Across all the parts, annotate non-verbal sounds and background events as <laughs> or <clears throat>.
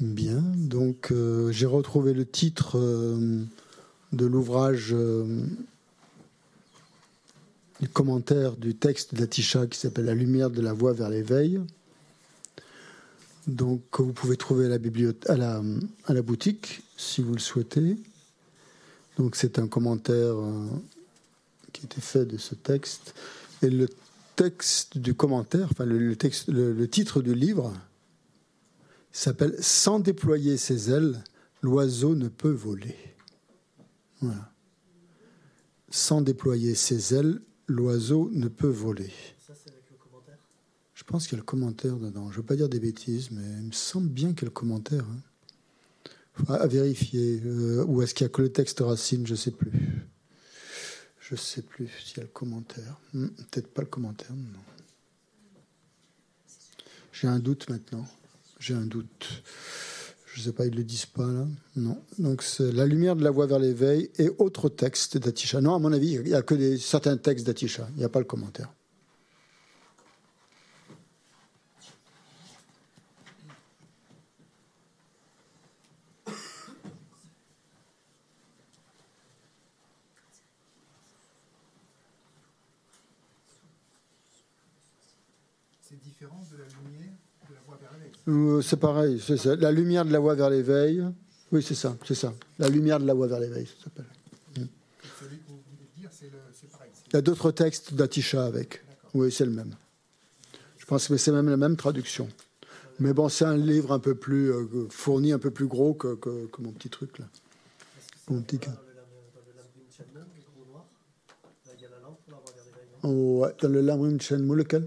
Bien, donc euh, j'ai retrouvé le titre euh, de l'ouvrage euh, du commentaire du texte d'Atisha qui s'appelle La lumière de la voie vers l'éveil. Donc vous pouvez trouver à la, à la, à la boutique si vous le souhaitez. Donc c'est un commentaire qui a été fait de ce texte. Et le texte du commentaire, enfin le, texte, le, titre du livre s'appelle Sans déployer ses ailes, l'oiseau ne peut voler. Voilà. Sans déployer ses ailes, l'oiseau ne peut voler. Ça, c'est avec le commentaire? Je pense qu'il y a le commentaire dedans. Je ne veux pas dire des bêtises, mais il me semble bien qu'il y a le commentaire. Hein. À vérifier. Euh, ou est-ce qu'il n'y a que le texte racine Je ne sais plus. Je ne sais plus s'il y a le commentaire. Hmm, peut-être pas le commentaire, non. J'ai un doute maintenant. J'ai un doute. Je ne sais pas, ils ne le disent pas là. Non. Donc c'est La lumière de la voie vers l'éveil et autres textes d'Atisha. Non, à mon avis, il n'y a que des, certains textes d'Atisha. Il n'y a pas le commentaire. Euh, c'est pareil, c'est ça. La lumière de la voie vers l'éveil. Oui, c'est ça, c'est ça. La lumière de la voie vers l'éveil, ça s'appelle. Mm. Il y a d'autres textes d'Atisha avec. Oui, c'est le même. Je pense que c'est même la même traduction. Mais bon, c'est un livre un peu plus euh, fourni, un peu plus gros que, mon petit truc là. Mon petit Oh, ouais, dans le Lamrim Chenmou, lequel?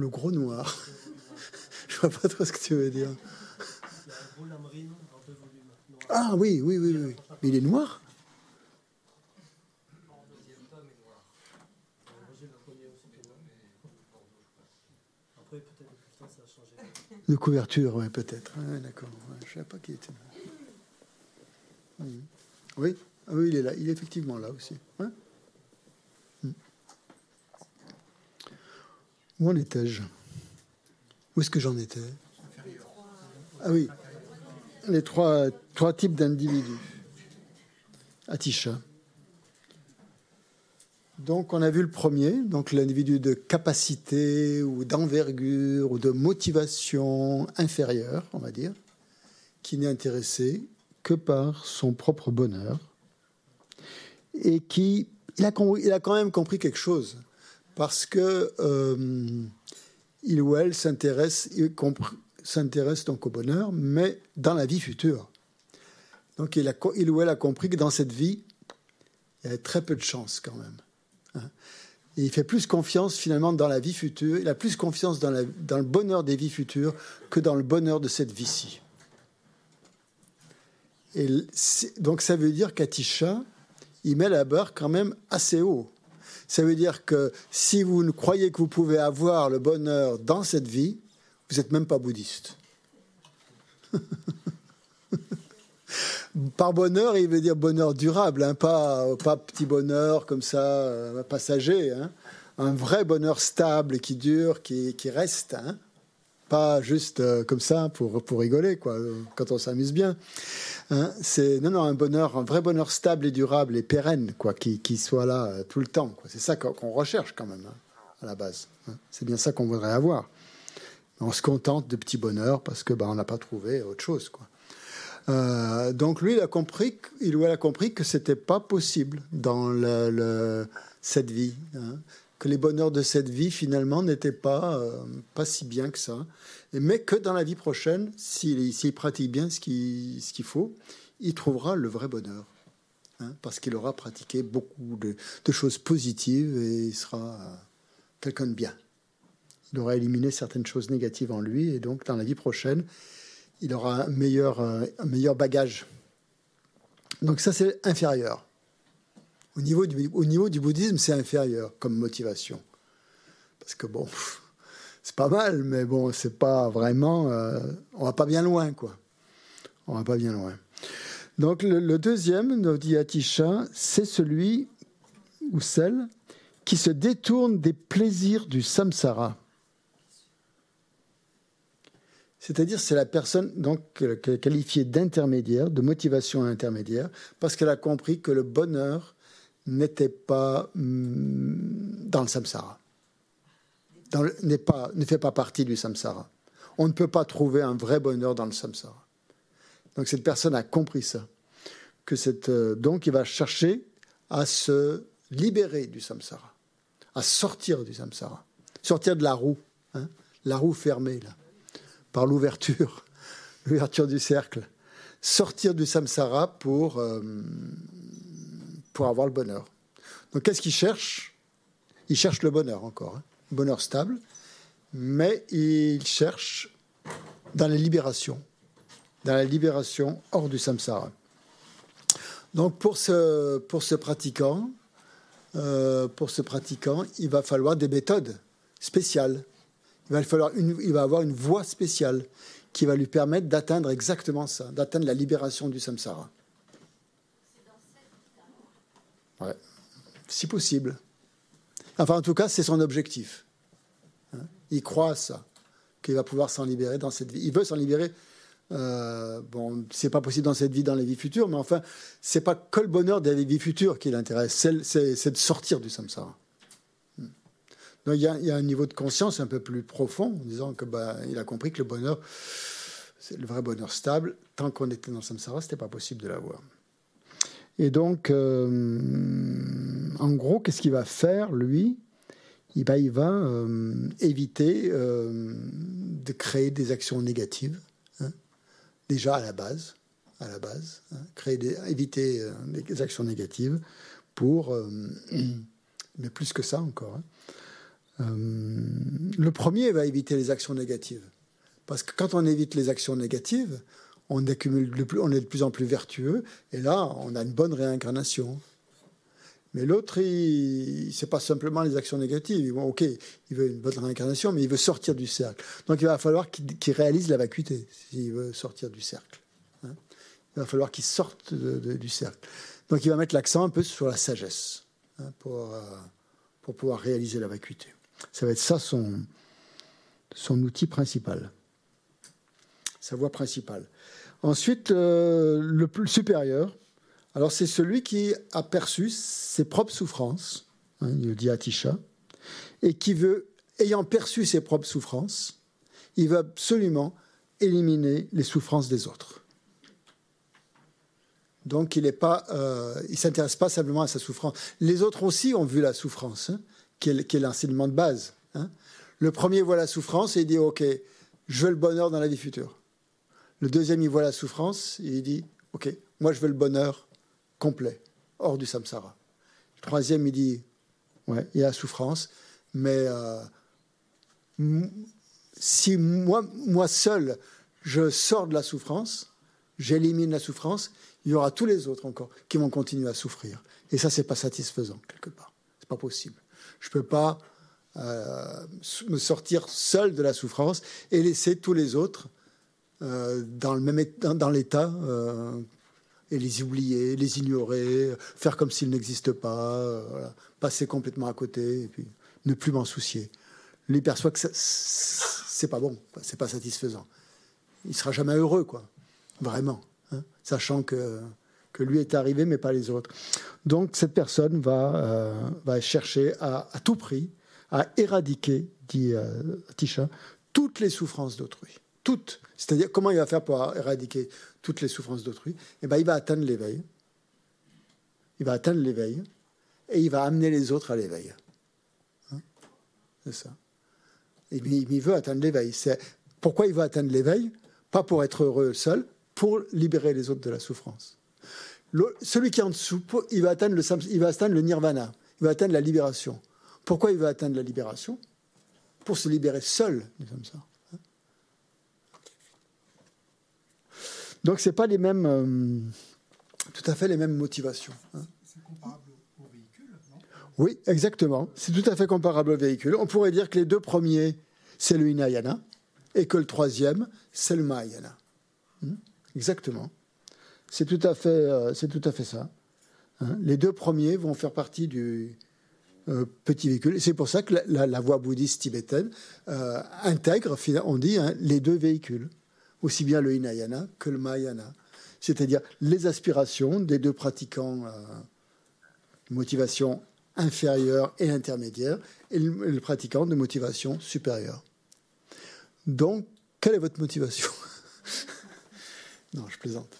Le gros noir. <laughs> Je vois pas trop ce que tu veux dire. Ah oui, oui, oui, oui. Mais il est noir De couverture, oui, peut-être. D'accord. je ne savais pas qui était. Oui, ah oui, il est là. Il est effectivement là aussi. Où en étais-je? Où est-ce que j'en étais? Ah oui, les trois, types d'individus. Atisha. Donc on a vu le premier, donc l'individu de capacité ou d'envergure ou de motivation inférieure, on va dire, qui n'est intéressé que par son propre bonheur et qui a quand même compris quelque chose parce que euh, il ou elle s'intéresse, donc au bonheur, mais dans la vie future. Donc il, a, il, ou elle a compris que dans cette vie, il y a très peu de chance quand même. Hein. Il fait plus confiance finalement dans la vie future, il a plus confiance dans, le bonheur des vies futures que dans le bonheur de cette vie-ci. Donc ça veut dire qu'Atisha, il met la barre quand même assez haut. Ça veut dire que si vous ne croyez que vous pouvez avoir le bonheur dans cette vie, vous n'êtes même pas bouddhiste. <laughs> Par bonheur, il veut dire bonheur durable, hein, pas, pas petit bonheur comme ça, euh, passager. Hein. Un vrai bonheur stable qui dure, qui, qui reste. Hein. Pas juste euh, comme ça pour, pour rigoler, quoi, quand on s'amuse bien. Hein, c'est non, non, un bonheur, un vrai bonheur stable et durable et pérenne, quoi, qui, qui soit là euh, tout le temps. C'est ça qu'on recherche quand même, hein, à la base. Hein. C'est bien ça qu'on voudrait avoir. On se contente de petits bonheurs parce que bah, on n'a pas trouvé autre chose, quoi. Euh, donc lui, il a compris, il ou elle a compris que c'était pas possible dans le, cette vie, que les bonheurs de cette vie finalement n'étaient pas euh, pas si bien que ça mais que dans la vie prochaine, s'il pratique bien ce qu'il ce qu'il faut, il trouvera le vrai bonheur. Hein, parce qu'il aura pratiqué beaucoup de, choses positives et il sera quelqu'un de bien. Il aura éliminé certaines choses négatives en lui et donc dans la vie prochaine, il aura un meilleur, un meilleur bagage. Donc ça, c'est inférieur. Au niveau du, bouddhisme, c'est inférieur comme motivation. Parce que bon, c'est pas mal, mais bon, c'est pas vraiment. Euh, on va pas bien loin, quoi. On va pas bien loin. Donc le, deuxième, nous dit Atisha, c'est celui ou celle qui se détourne des plaisirs du samsara C'est-à-dire, c'est la personne donc qualifiée d'intermédiaire, de motivation intermédiaire, parce qu'elle a compris que le bonheur n'était pas mm, dans le samsara, n'est pas, ne fait pas partie du samsara. On ne peut pas trouver un vrai bonheur dans le samsara. Donc cette personne a compris ça, que cette, euh, donc il va chercher à se libérer du samsara, à sortir du samsara, sortir de la roue, hein, la roue fermée là par l'ouverture, <laughs> l'ouverture du cercle, sortir du samsara pour, euh, pour avoir le bonheur. Donc qu'est-ce qu'il cherche? Il cherche le bonheur encore, hein. bonheur stable, mais il cherche dans la libération, dans la libération hors du samsara. Donc pour ce, pour ce pratiquant, euh, pour ce pratiquant, il va falloir des méthodes spéciales il va, falloir il va avoir une voie spéciale qui va lui permettre d'atteindre exactement ça, d'atteindre la libération du samsara. Si possible. Enfin, en tout cas, c'est son objectif. Hein. il croit à ça, qu'il va pouvoir s'en libérer dans cette vie. Il veut s'en libérer. Euh, bon, c'est pas possible dans cette vie, dans les vies futures, mais enfin, c'est pas que le bonheur des vies futures qui l'intéresse, c'est de sortir du samsara il y, a, un niveau de conscience un peu plus profond, en disant que bah, il a compris que le bonheur, c'est le vrai bonheur stable. Tant qu'on était dans samsara, c'était pas possible de l'avoir. Et donc, euh, en gros, qu'est-ce qu'il va faire, lui? Il va, euh, éviter euh, de créer des actions négatives, hein. déjà à la base, à la base, hein. éviter des actions négatives pour, <clears throat> mais plus que ça encore, hein. Le premier va éviter les actions négatives. Parce que quand on évite les actions négatives, on, accumule on est de plus en plus vertueux, et là, on a une bonne réincarnation. Mais l'autre, c'est pas simplement les actions négatives. ok, il veut une bonne réincarnation, mais il veut sortir du cercle. Donc il va falloir qu'il, réalise la vacuité s'il veut sortir du cercle. Hein. il va falloir qu'il sorte du cercle. Donc il va mettre l'accent un peu sur la sagesse hein, pour, euh, pour pouvoir réaliser la vacuité. Ça va être ça son, son outil principal, sa voie principale. Ensuite, euh, le plus supérieur, alors c'est celui qui a perçu ses propres souffrances, hein, il dit Atisha, et qui veut, ayant perçu ses propres souffrances, il veut absolument éliminer les souffrances des autres. Donc il ne euh, s'intéresse pas simplement à sa souffrance. Les autres aussi ont vu la souffrance. Hein qui est, l'enseignement de base. Hein. Le premier voit la souffrance et il dit Ok, je veux le bonheur dans la vie future. Le deuxième, il voit la souffrance et il dit Ok, moi je veux le bonheur complet, hors du samsara. Le troisième, il dit Ouais, il y a la souffrance, mais euh, si moi, seul, je sors de la souffrance, j'élimine la souffrance, il y aura tous les autres encore qui vont continuer à souffrir. Et ça, c'est pas satisfaisant, quelque part. C'est pas possible. Je ne peux pas euh, me sortir seul de la souffrance et laisser tous les autres euh, dans le même dans, l'état euh, et les oublier, les ignorer, faire comme s'ils n'existent pas, passer complètement à côté et puis ne plus m'en soucier. Lui perçoit que c'est pas bon, c'est pas satisfaisant. Il sera jamais heureux, quoi, vraiment, hein, sachant que que lui est arrivé, mais pas les autres. Donc cette personne va, euh, va chercher à, tout prix à éradiquer, dit euh, Tisha, toutes les souffrances d'autrui. Toutes. C'est-à-dire, comment il va faire pour éradiquer toutes les souffrances d'autrui? Eh bien, il va atteindre l'éveil. Il va atteindre l'éveil et il va amener les autres à l'éveil. Hein? C'est ça. Il veut atteindre l'éveil. Pourquoi il veut atteindre l'éveil? Pas pour être heureux seul, pour libérer les autres de la souffrance celui qui est en dessous, il va, atteindre le, il va atteindre le nirvana, il va atteindre la libération. Pourquoi il va atteindre la libération? Pour se libérer seul du samsara. Donc c'est pas les mêmes, euh, tout à fait les mêmes motivations. Hein. C'est comparable au véhicule, non? Oui, exactement. C'est tout à fait comparable au véhicule. On pourrait dire que les deux premiers, c'est le hinayana, et que le troisième, c'est le mahayana. Hmm exactement. C'est tout, à fait, euh, c'est tout à fait ça. Hein. les deux premiers vont faire partie du, euh, petit véhicule. C'est pour ça que la, voie bouddhiste tibétaine euh, intègre, on dit, hein, les deux véhicules, aussi bien le Hinayana que le Mahayana. C'est-à-dire les aspirations des deux pratiquants, euh, motivation inférieure et intermédiaire, et le, pratiquant de motivation supérieure. Donc, quelle est votre motivation <laughs> Non, je plaisante.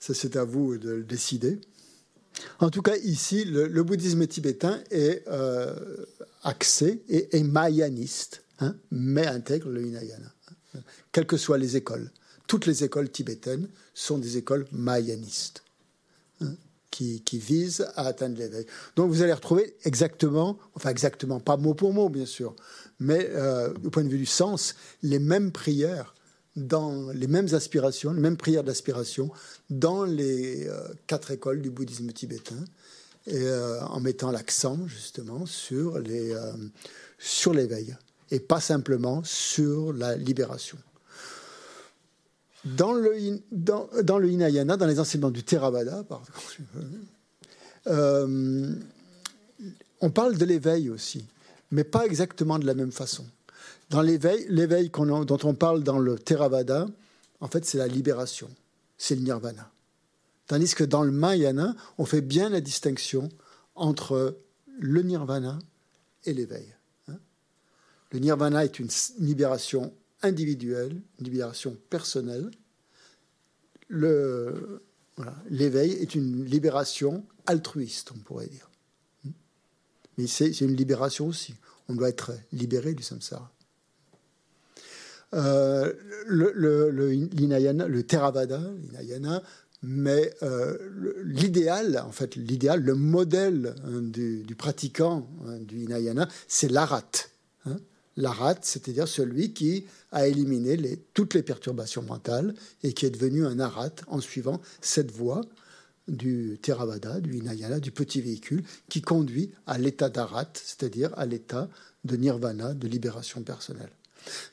Ça, c'est à vous de le décider. En tout cas, ici, le, bouddhisme tibétain est euh, axé et est mayaniste, hein, mais intègre le Hinayana, quelles que soient les écoles. Toutes les écoles tibétaines sont des écoles mayanistes, hein, qui, visent à atteindre l'éveil. Donc vous allez retrouver exactement, enfin exactement, pas mot pour mot bien sûr, mais euh, au point de vue du sens, les mêmes prières dans les mêmes aspirations, les mêmes prières d'aspiration dans les euh, quatre écoles du bouddhisme tibétain, et, euh, en mettant l'accent justement sur les euh, sur l'éveil et pas simplement sur la libération. Dans le, Hinayana, dans les enseignements du Theravada, on parle de l'éveil aussi, mais pas exactement de la même façon. Dans l'éveil, l'éveil dont on parle dans le Theravada, en fait, c'est la libération, c'est le nirvana. Tandis que dans le Mahayana, on fait bien la distinction entre le nirvana et l'éveil. Le nirvana est une libération individuelle, une libération personnelle. l'éveil est une libération altruiste, on pourrait dire. Mais c'est, une libération aussi. On doit être libéré du samsara. Euh, le, le, le, Theravada, l'Hinayana, mais euh, l'idéal, en fait, l'idéal, le modèle hein, du, pratiquant hein, du Hinayana, c'est l'arat. Hein. L'arat, c'est-à-dire celui qui a éliminé toutes les perturbations mentales et qui est devenu un arat en suivant cette voie du Theravada, du Hinayana, du petit véhicule, qui conduit à l'état d'arat, c'est-à-dire à l'état de nirvana, de libération personnelle.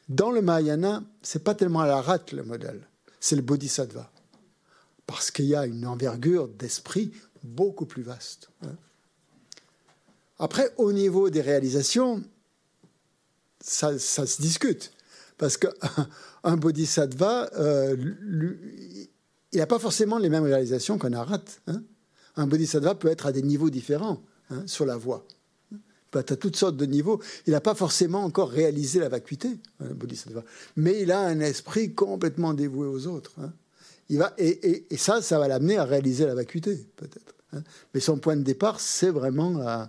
Dans le Mahayana, c'est pas tellement la rate le modèle, c'est le bodhisattva. Parce qu'il y a une envergure d'esprit beaucoup plus vaste. Hein. Après, au niveau des réalisations, ça, se discute. Parce qu'un <laughs> bodhisattva, euh, il n'a pas forcément les mêmes réalisations qu'un arat. Hein. Un bodhisattva peut être à des niveaux différents hein, sur la voie à toutes sortes de niveaux. Il n'a pas forcément encore réalisé la vacuité, hein, Bodhisattva, mais il a un esprit complètement dévoué aux autres. Il va, et, ça, ça va l'amener à réaliser la vacuité, peut-être. Mais son point de départ, c'est vraiment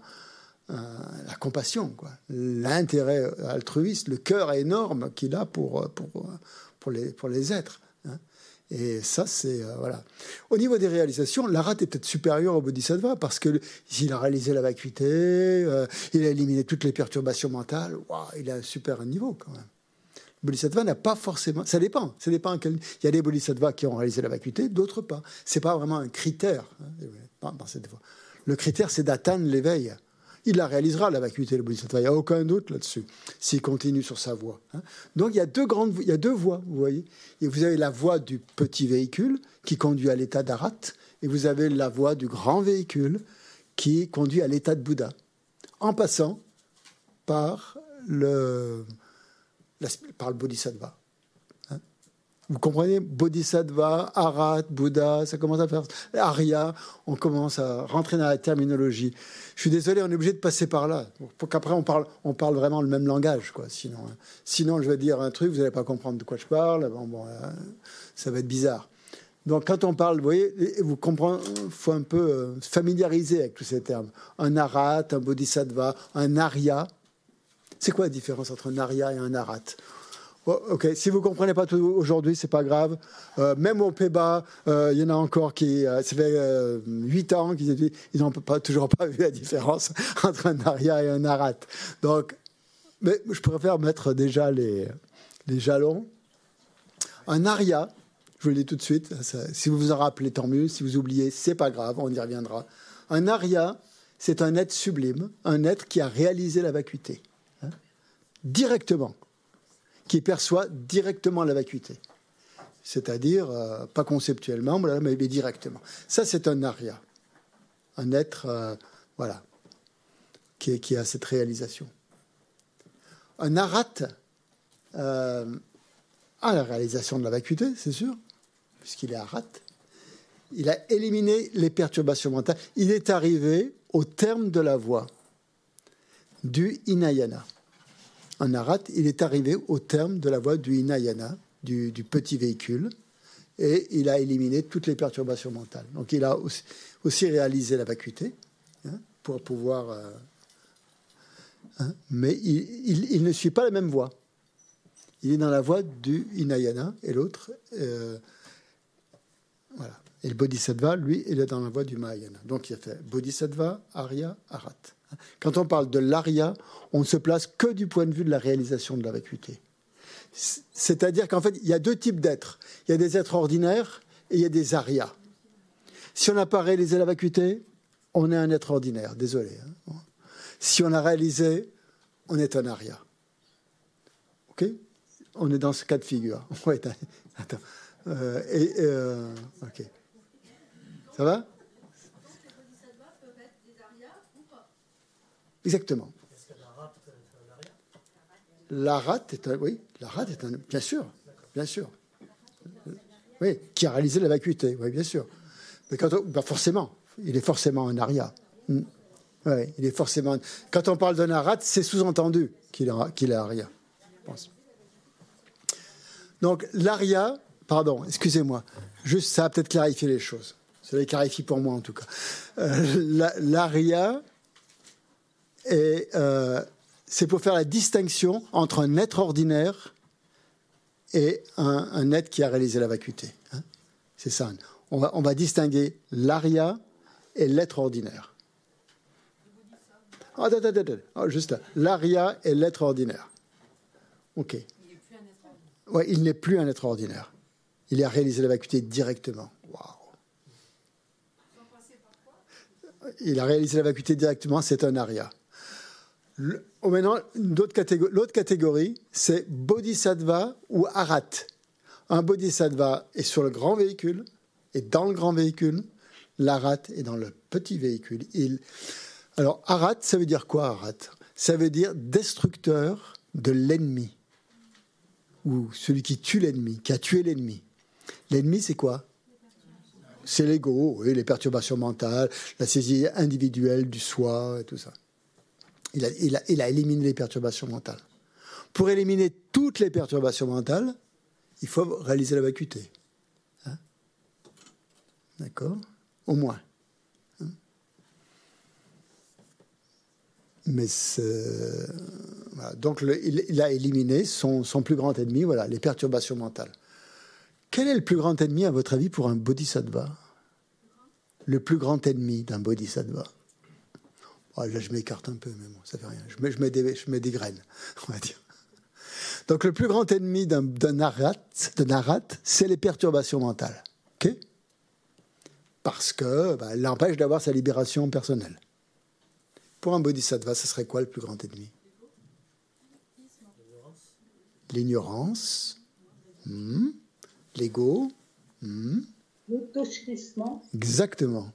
la, compassion, l'intérêt altruiste, le cœur énorme qu'il a pour, pour, pour, les, pour les êtres. Et ça, c'est. Euh, voilà. Au niveau des réalisations, l'Arat est peut-être supérieur au Bodhisattva parce qu'il a réalisé la vacuité, euh, il a éliminé toutes les perturbations mentales. il a un super niveau quand même. Le Bodhisattva n'a pas forcément. Ça dépend. Ça dépend quel... Il y a des Bodhisattvas qui ont réalisé la vacuité, d'autres pas. C'est pas vraiment un critère. Hein. Le critère, c'est d'atteindre l'éveil il la réalisera, la vacuité, le bodhisattva. Il n'y a aucun doute là-dessus, s'il continue sur sa voie. Hein. Donc il y a deux grandes, il y a deux voies, vous voyez. Et vous avez la voie du petit véhicule qui conduit à l'état d'Arat, et vous avez la voie du grand véhicule qui conduit à l'état de Bouddha, en passant par le bodhisattva. Vous comprenez? Bodhisattva, Arat, Bouddha, ça commence à faire. Arya, on commence à rentrer dans la terminologie. Je suis désolé, on est obligé de passer par là. Pour qu'après, on parle, on parle vraiment le même langage, quoi. Sinon, hein. sinon je vais dire un truc, vous n'allez pas comprendre de quoi je parle. Bon, bon, euh, ça va être bizarre. Donc, quand on parle, vous voyez, vous comprenez, faut un peu euh, familiariser avec tous ces termes. Un Arat, un Bodhisattva, un Arya. C'est quoi la différence entre un Arya et un Arat ok, si vous comprenez pas tout aujourd'hui, c'est pas grave. Euh, même au Pays-Bas, euh, il y en a encore qui, euh, ça fait huit ans qu'ils ils n'ont pas, toujours pas <laughs> vu la différence entre un aria et un arat. Donc, mais je préfère mettre déjà les, les jalons. Un aria, je vous le dis tout de suite, si vous vous en rappelez, tant mieux. Si vous oubliez, c'est pas grave, on y reviendra. Un aria, c'est un être sublime, un être qui a réalisé la vacuité. Hein, directement qui perçoit directement la vacuité. C'est-à-dire, euh, pas conceptuellement, mais directement. Ça, c'est un aria. Un être, euh, voilà, qui, a cette réalisation. Un arat euh, a la réalisation de la vacuité, c'est sûr, puisqu'il est arat. Il a éliminé les perturbations mentales. Il est arrivé au terme de la voie du Inayana. Un arat, il est arrivé au terme de la voie du Inayana, du, petit véhicule, et il a éliminé toutes les perturbations mentales. Donc il a aussi, réalisé la vacuité hein, pour pouvoir euh, Hein, mais il, ne suit pas la même voie. Il est dans la voie du Hinayana et l'autre, euh, voilà. Et le Bodhisattva, lui, il est dans la voie du Mahayana. Donc il a fait Bodhisattva, Arya, Arat. <laughs> Quand on parle de l'Arya, on ne se place que du point de vue de la réalisation de la vacuité. C'est-à-dire qu'en fait, il y a deux types d'êtres. Il y a des êtres ordinaires et il y a des Aryas. Si on n'a pas réalisé la vacuité, on est un être ordinaire. Désolé. Hein. Si on a réalisé, on est un aria. OK? On est dans ce cas de figure. <laughs> Ouais, attends. Euh, euh, OK. Ça va? Exactement. La rate est un, oui, la rate est un, bien sûr, bien sûr. Oui, qui a réalisé la vacuité, oui, bien sûr. Mais quand bah, forcément, il est forcément un aria. Hmm. Oui, il est forcément. Quand on parle d'un arat, c'est sous-entendu qu'il est, aria. Donc l'aria, pardon, excusez-moi, juste ça a peut-être clarifié les choses. Ça les clarifie pour moi en tout cas. Euh, l'aria, euh, c'est pour faire la distinction entre un être ordinaire et un, être qui a réalisé la vacuité. Hein. c'est ça. On va, on va distinguer l'aria et l'être ordinaire. Ah, attends, attends, attends. Ah, juste L'aria est l'être ordinaire. OK. Ouais, il n'est plus un être ordinaire. Il a réalisé la vacuité directement. Waouh. Il a réalisé la vacuité directement, c'est un aria. Oh, maintenant, l'autre catégorie, c'est bodhisattva ou arat. Un bodhisattva est sur le grand véhicule, et dans le grand véhicule. L'arat est dans le petit véhicule. Alors, Arat, ça veut dire quoi, Arat Ça veut dire destructeur de l'ennemi, ou celui qui tue l'ennemi, qui a tué l'ennemi. L'ennemi, c'est quoi? C'est l'ego, oui, les perturbations mentales, la saisie individuelle du soi, et tout ça. Il a, éliminé les perturbations mentales. Pour éliminer toutes les perturbations mentales, il faut réaliser la vacuité. Hein D'accord Au moins. Mais donc il, a éliminé son, plus grand ennemi, voilà, les perturbations mentales. Quel est le plus grand ennemi, à votre avis, pour un bodhisattva? Le plus grand ennemi d'un bodhisattva? Là, je m'écarte un peu, mais bon, ça fait rien. Je mets, je mets, des, je mets des graines, <laughs> on va dire. Donc le plus grand ennemi d'un arat, c'est les perturbations mentales. ok? Parce que bah, l'empêche d'avoir sa libération personnelle. Pour un bodhisattva, ce serait quoi le plus grand ennemi? L'ignorance, hmm. l'ego, l'autochérissement. Exactement.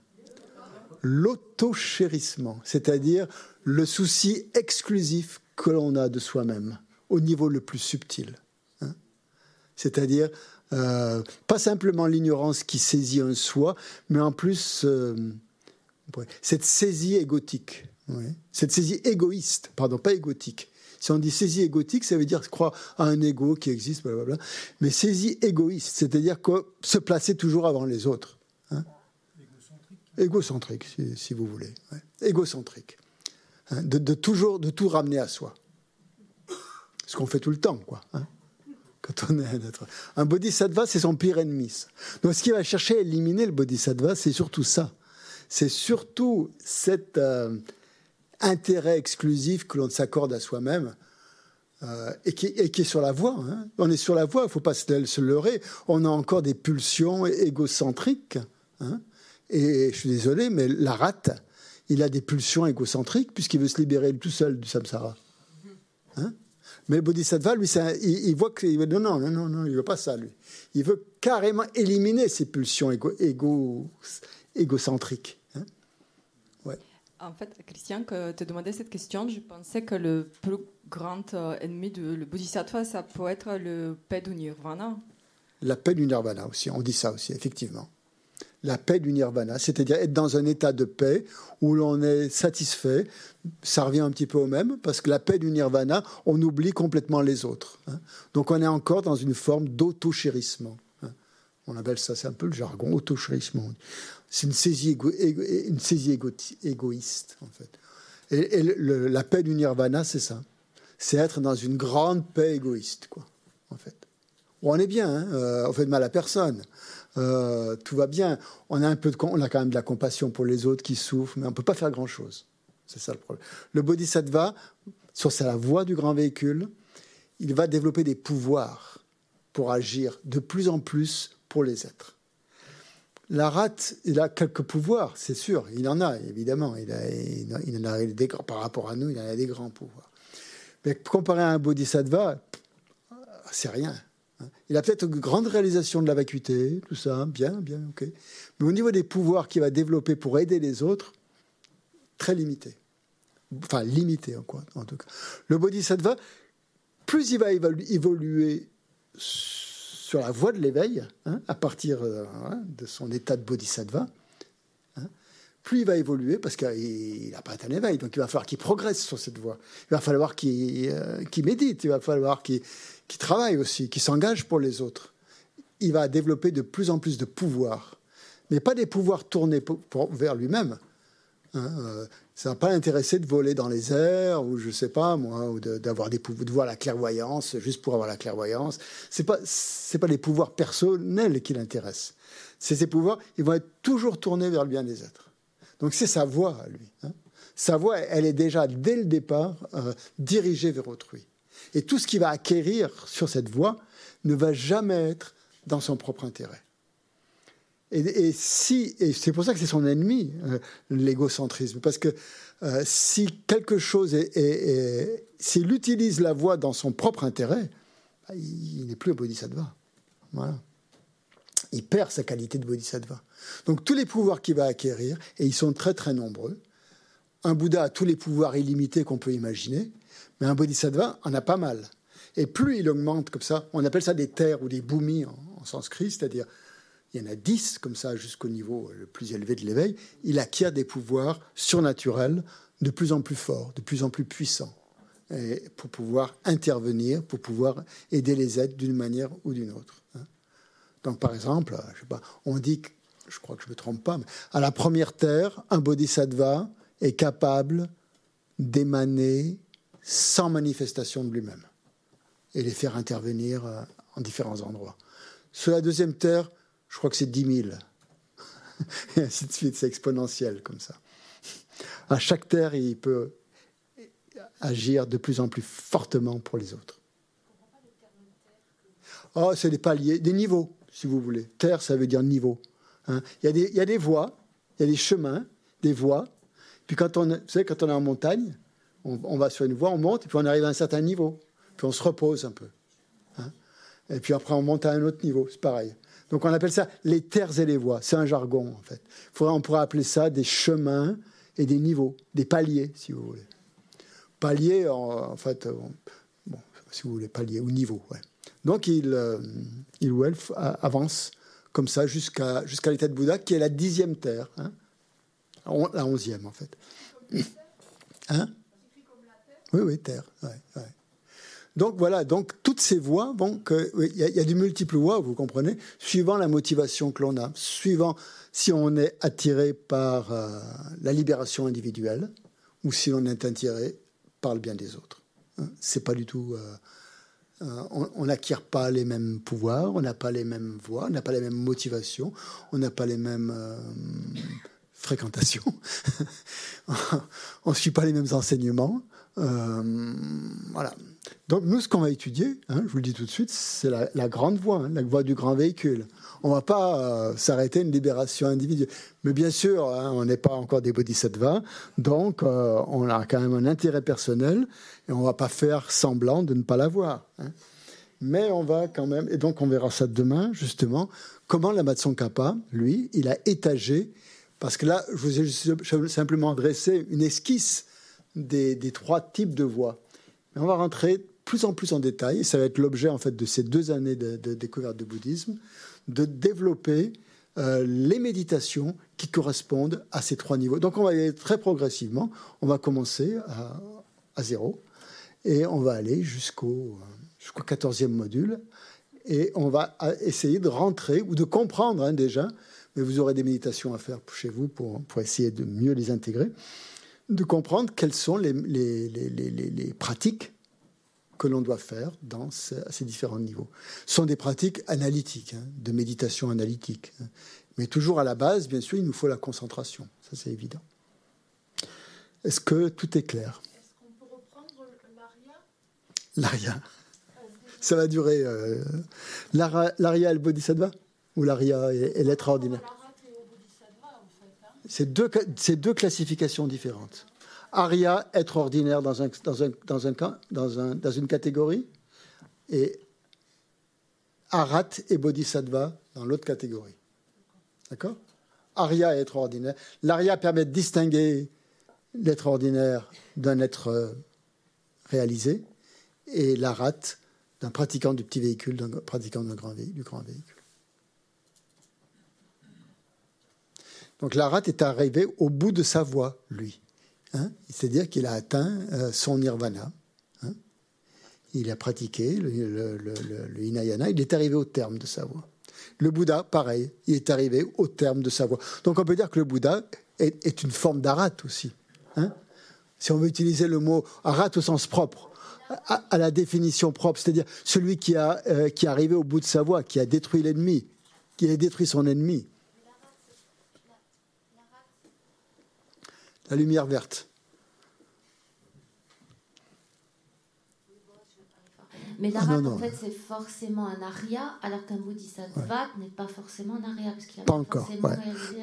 L'autochérissement, c'est-à-dire le souci exclusif que l'on a de soi-même au niveau le plus subtil. Hein. c'est-à-dire euh, pas simplement l'ignorance qui saisit un soi, mais en plus euh, cette saisie égotique. Cette saisie égoïste, pardon, pas égotique. Si on dit saisie égotique, ça veut dire croire à un ego qui existe, blablabla. Mais saisie égoïste, c'est-à-dire que se placer toujours avant les autres. Égocentrique, si, vous voulez. Égocentrique. Hein, de, toujours, de tout ramener à soi. Ce qu'on fait tout le temps, quoi. Hein quand on est un être. Un bodhisattva, c'est son pire ennemi. Donc, ce qui va chercher à éliminer le bodhisattva, c'est surtout ça. C'est surtout cette. Euh, intérêt exclusif que l'on s'accorde à soi-même euh, et, qui, est sur la voie. Hein. On est sur la voie, il ne faut pas se, leurrer. On a encore des pulsions égocentriques. Hein. Et je suis désolé, mais la rate, il a des pulsions égocentriques puisqu'il veut se libérer tout seul du samsara. Hein? mais le bodhisattva, lui, il, voit que non, non, non, non, il veut pas ça, lui. Il veut carrément éliminer ces pulsions égo, égo, égocentriques. En fait, Christian, quand tu demandais cette question, je pensais que le plus grand euh, ennemi du le bodhisattva, ça peut être le paix du nirvana. La paix du nirvana aussi, on dit ça aussi, effectivement. La paix du nirvana, c'est-à-dire être dans un état de paix où l'on est satisfait. Ça revient un petit peu au même, parce que la paix du nirvana, on oublie complètement les autres. hein. Donc on est encore dans une forme d'auto-chérissement. hein. On appelle ça, c'est un peu le jargon, auto-chérissement. C'est une saisie, une saisie égo- égoïste, en fait. Et, la paix du nirvana, c'est ça. C'est être dans une grande paix égoïste, quoi, en fait. On est bien, hein, euh, on fait de mal à personne. Euh, tout va bien. On a un peu de, on a quand même de la compassion pour les autres qui souffrent, mais on peut pas faire grand chose. C'est ça le problème. Le bodhisattva, sur sa voie du grand véhicule, il va développer des pouvoirs pour agir de plus en plus pour les êtres. La rate, il a quelques pouvoirs, c'est sûr. Il en a, évidemment. Il, a, il, des, par rapport à nous, il en a des grands pouvoirs. Mais comparé à un bodhisattva, c'est rien. Il a peut-être une grande réalisation de la vacuité, tout ça, bien, bien, ok. Mais au niveau des pouvoirs qu'il va développer pour aider les autres, très limité. Enfin, limité, en, quoi, en tout cas. Le bodhisattva, plus il va évoluer sur la voie de l'éveil, hein, à partir euh, de son état de bodhisattva, plus il va évoluer, parce qu'il n'a pas atteint l'éveil, donc il va falloir qu'il progresse sur cette voie. Il va falloir qu'il euh, médite, il va falloir qu'il travaille aussi, qu'il s'engage pour les autres. Il va développer de plus en plus de pouvoirs, mais pas des pouvoirs tournés vers lui-même. hein, euh, ça va pas l'intéresser de voler dans les airs ou je sais pas moi ou de- d'avoir des pouvoirs, de voir la clairvoyance juste pour avoir la clairvoyance. C'est pas c'est pas les pouvoirs personnels qui l'intéressent. C'est ces pouvoirs, ils vont être toujours tournés vers le bien des êtres. Donc c'est sa voie à lui. hein. Sa voie, elle est déjà dès le départ euh, dirigée vers autrui. Et tout ce qu'il va acquérir sur cette voie ne va jamais être dans son propre intérêt. Et, c'est pour ça que c'est son ennemi, euh, l'égocentrisme, parce que euh, si quelque chose est, est- est- s'il utilise la voie dans son propre intérêt, bah, il, il n'est plus un bodhisattva. Voilà. Il perd sa qualité de bodhisattva. Donc tous les pouvoirs qu'il va acquérir, et ils sont très très nombreux, un Bouddha a tous les pouvoirs illimités qu'on peut imaginer, mais un bodhisattva en a pas mal. Et plus il augmente comme ça, on appelle ça des terres ou des bhumis en, sanskrit, c'est-à-dire il y en a dix comme ça jusqu'au niveau le plus élevé de l'éveil, il acquiert des pouvoirs surnaturels de plus en plus forts, de plus en plus puissants, pour pouvoir intervenir, pour pouvoir aider les êtres d'une manière ou d'une autre. Donc par exemple, je sais pas, on dit, que, je crois que je me trompe pas, à la première terre, un bodhisattva est capable d'émaner sans manifestation de lui-même et les faire intervenir euh, en différents endroits. Sur la deuxième terre, je crois que c'est 10 000. <laughs> Et ainsi de suite, c'est exponentiel comme ça. À chaque terre, il peut agir de plus en plus fortement pour les autres. Oh, c'est des paliers, des niveaux, si vous voulez. Terre, ça veut dire niveau. hein. Il, y a des, voies, il y a des chemins, des voies. Puis quand on, vous savez, quand on est en montagne, on, va sur une voie, on monte, et puis on arrive à un certain niveau. Puis on se repose un peu. hein. Et puis après, on monte à un autre niveau, c'est pareil. Donc on appelle ça les terres et les voies. C'est un jargon, en fait. On pourrait appeler ça des chemins et des niveaux, des paliers, si vous voulez. Palier, en, fait, euh, bon, si vous voulez, palier ou niveau. Ouais. Donc il, euh, il ou elle avance comme ça jusqu'à jusqu'à l'état de Bouddha, qui est la dixième terre, hein. La onzième en fait. Hein? Oui, oui, terre. ouais, ouais. Donc voilà, donc toutes ces voies, bon, que- oui, il y, a- il y a de multiples voies, vous comprenez, suivant la motivation que l'on a, suivant si on est attiré par euh, la libération individuelle ou si on est attiré par le bien des autres. Hein. C'est pas du tout. euh, on- on n'acquiert pas les mêmes pouvoirs, on n'a pas les mêmes voies, on n'a pas les mêmes motivations, on n'a pas les mêmes euh, fréquentations, <laughs> on ne suit pas les mêmes enseignements. Euh, voilà. Donc nous, ce qu'on va étudier, hein, je vous le dis tout de suite, c'est la, grande voie, hein, la voie du grand véhicule. On ne va pas euh, s'arrêter à une libération individuelle. Mais bien sûr, hein, on n'est pas encore des bodhisattvas, donc euh, on a quand même un intérêt personnel et on ne va pas faire semblant de ne pas l'avoir. Mais on va quand même, et donc on verra ça demain, justement, comment la Kappa, lui, il a étagé Parce que là, je vous ai simplement dressé une esquisse des, trois types de voix. Mais on va rentrer plus en plus en détail, et ça va être l'objet en fait de ces deux années de, découverte du bouddhisme, de développer euh, les méditations qui correspondent à ces trois niveaux. Donc on va y aller très progressivement. On va commencer à, zéro et on va aller jusqu'au jusqu'au 14e module et on va essayer de rentrer ou de comprendre hein, déjà, mais vous aurez des méditations à faire chez vous pour, pour essayer de mieux les intégrer, de comprendre quelles sont les, les, les, les pratiques que l'on doit faire dans ces, différents niveaux. Ce sont des pratiques analytiques, hein, de méditation analytique. Hein. Mais toujours à la base, bien sûr, il nous faut la concentration. Ça, c'est évident. Est-ce que tout est clair? Est-ce qu'on peut reprendre l'aria? L'aria. Ça va durer. Euh, l'aria et le bodhisattva? Ou l'aria et, l'être ordinaire? C'est deux, classifications différentes. Arya, être ordinaire dans, un, dans, un, dans, un, dans, un, dans une catégorie, et Arat et Bodhisattva dans l'autre catégorie. D'accord? Arya, être ordinaire. L'Arya permet de distinguer l'être ordinaire d'un être euh, réalisé, et l'Arat d'un pratiquant du petit véhicule, d'un pratiquant du grand véhicule. Donc l'Arat est arrivé au bout de sa voie, lui. Hein, c'est-à-dire qu'il a atteint euh, son nirvana. Hein. il a pratiqué le, le, hinayana, il est arrivé au terme de sa voie. Le Bouddha, pareil, il est arrivé au terme de sa voie. Donc on peut dire que le Bouddha est, une forme d'arat aussi. Hein. si on veut utiliser le mot arat au sens propre, à, la définition propre, c'est-à-dire celui qui, a, euh, qui est arrivé au bout de sa voie, qui a détruit l'ennemi, qui a détruit son ennemi. La lumière verte. Mais ah, l'Arat, en fait, c'est forcément un aria, alors qu'un bodhisattva n'est pas forcément un aria. Parce pas, pas encore.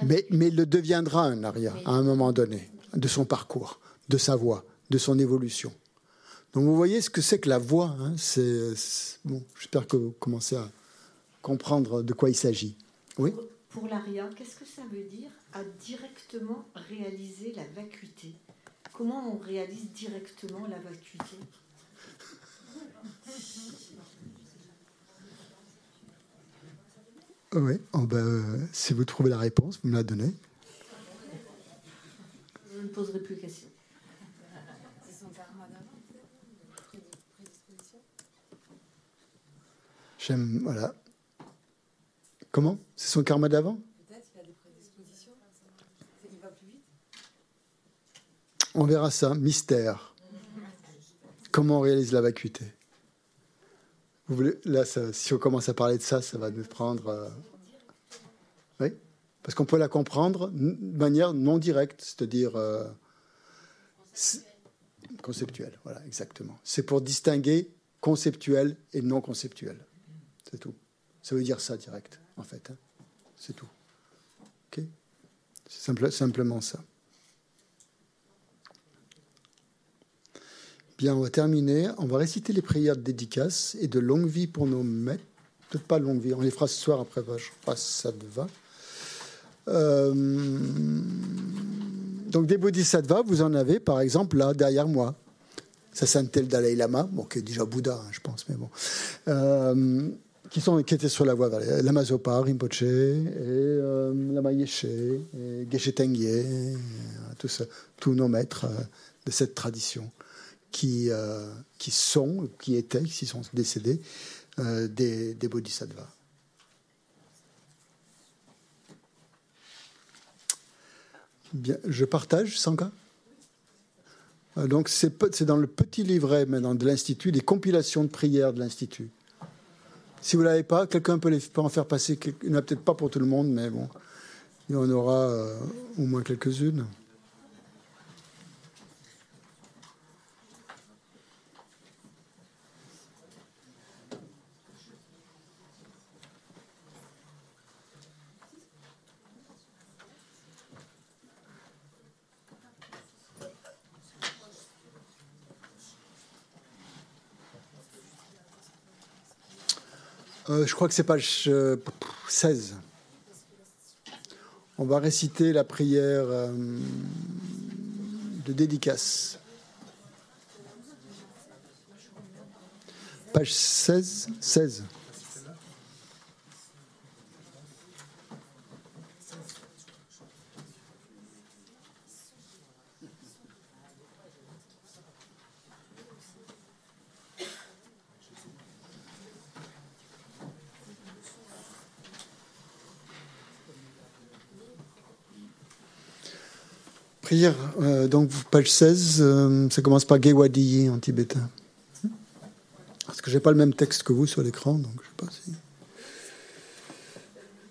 Mais, mais il le deviendra un aria à un moment donné, de son parcours, de sa voie, de son évolution. Donc vous voyez ce que c'est que la voie. Hein, c'est, bon, j'espère que vous commencez à comprendre de quoi il s'agit. Oui Pour, l'aria, qu'est-ce que ça veut dire à directement réaliser la vacuité? Comment on réalise directement la vacuité? Oui, oh ben, si vous trouvez la réponse, vous me la donnez. Je ne poserai plus de questions. J'aime, voilà. Comment? C'est son karma d'avant? On verra ça, mystère. Comment on réalise la vacuité? Vous voulez, Là, si on commence à parler de ça, ça va nous prendre. Euh, oui? Parce qu'on peut la comprendre de manière non directe, c'est-à-dire. Euh, conceptuelle, voilà, exactement. C'est pour distinguer conceptuel et non conceptuel. C'est tout. Ça veut dire ça direct, en fait. Hein. C'est tout. OK C'est simplement ça. Bien, on va terminer. On va réciter les prières de dédicace et de longue vie pour nos maîtres. Peut-être pas longue vie, on les fera ce soir après, je crois ça va. Donc des bodhisattvas, vous en avez par exemple là derrière moi. Ça sentait le Dalai Lama, bon, qui est déjà Bouddha, hein, je pense, mais bon. Euh, qui, sont, qui étaient sur la voie vers Lama Zopa, Rinpoche, et euh, Lama Yeshe, Geshe tous, nos maîtres de cette tradition qui, euh, qui sont, qui étaient, qui sont décédés, euh, des, des bodhisattvas. Bien, je partage, euh, Donc, c'est dans le petit livret maintenant de l'Institut, des compilations de prières de l'Institut. Si vous ne l'avez pas, quelqu'un peut, en faire passer. Il n'y en a peut-être pas pour tout le monde, mais bon, il y en aura au moins quelques-unes. Euh, je crois que c'est page 16. On va réciter la prière euh, de dédicace. Page 16, 16. Prière, euh, donc page 16, euh, ça commence par Gewadiyi en tibétain. Parce que j'ai pas le même texte que vous sur l'écran, donc je sais pas si.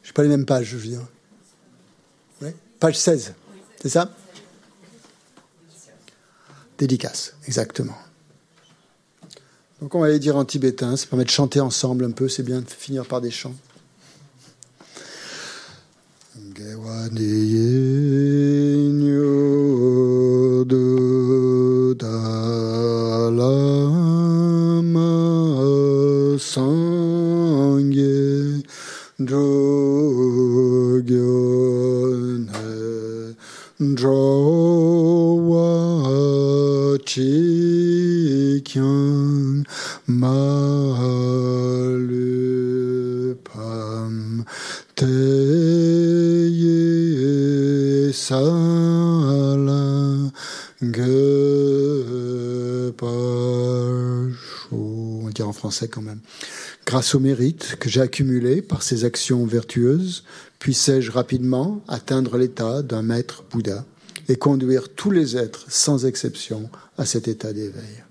Je pas les mêmes pages, je veux dire. Page 16, c'est ça? Dédicace, exactement. Donc on va aller dire en tibétain, ça permet de chanter ensemble un peu, c'est bien de finir par des chants. Quand même. Grâce au mérite que j'ai accumulé par ces actions vertueuses, puissais-je rapidement atteindre l'état d'un maître Bouddha? Et conduire tous les êtres, sans exception, à cet état d'éveil.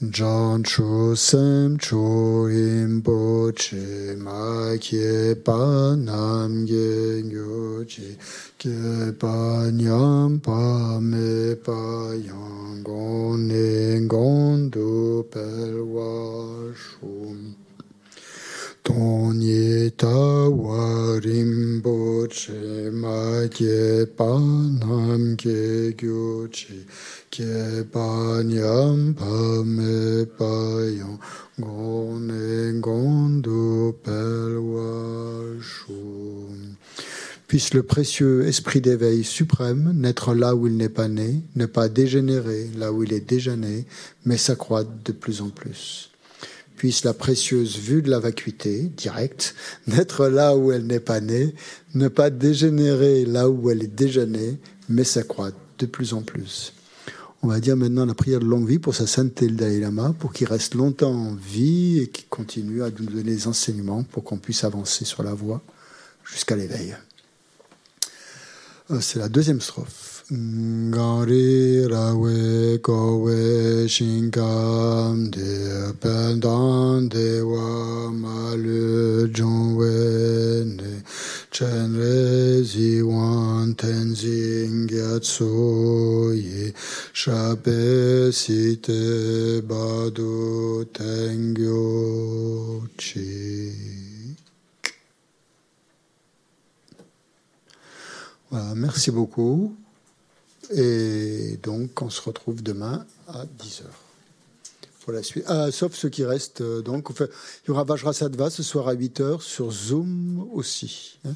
John Cho Sem Cho Impo Che Ma Kye Pa Nam Ge Gyo Che Kye Pa Nyam Pa Me Pa Yang Gon Ne Gon Du Pel Wa Shum Puisse le précieux esprit d'éveil suprême naître là où il n'est pas né, ne pas dégénérer là où il est déjà né, mais s'accroître de plus en plus. Puisse la précieuse vue de la vacuité, directe, naître là où elle n'est pas née, ne pas dégénérer là où elle est déjà née, mais s'accroître de plus en plus. On va dire maintenant la prière de longue vie pour sa sainteté le Dalai Lama, pour qu'il reste longtemps en vie et qu'il continue à nous donner des enseignements pour qu'on puisse avancer sur la voie jusqu'à l'éveil. Euh, c'est la deuxième strophe. Ngari rawe kowe shinkam de pendan de wa malu jongwe ne chenre zi wan tenzing gyatso ye shape site badu tengyo chi. Voilà, merci beaucoup. Et donc, on se retrouve demain à 10h pour la suite. Ah, sauf ceux qui restent. Euh, donc, il y aura Vajrasattva ce soir à 8h sur Zoom aussi. Hein.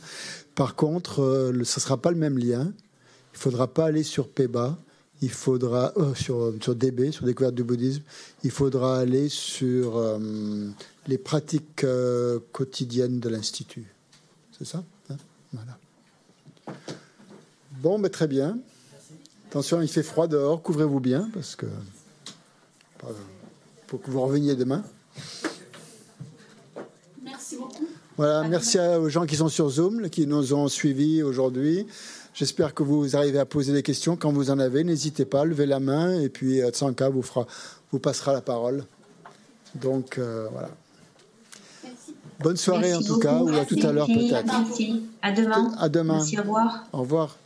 Par contre, euh, ce ne sera pas le même lien. Il ne faudra pas aller sur PEBA. Il faudra, euh, sur, sur DB, sur Découverte du bouddhisme, il faudra aller sur les pratiques quotidiennes de l'Institut. C'est ça hein? Voilà. Bon, mais très bien. Attention, il fait froid dehors, couvrez-vous bien parce que pour que vous reveniez demain. Merci beaucoup. Voilà, merci aux gens qui sont sur Zoom, qui nous ont suivis aujourd'hui. J'espère que vous arrivez à poser des questions. Quand vous en avez, n'hésitez pas, levez la main et puis Tsanka vous, fera, vous passera la parole. Donc euh, voilà. Bonne soirée en tout cas, ou à tout à l'heure peut-être. À demain. À demain. Merci, au revoir. Au revoir.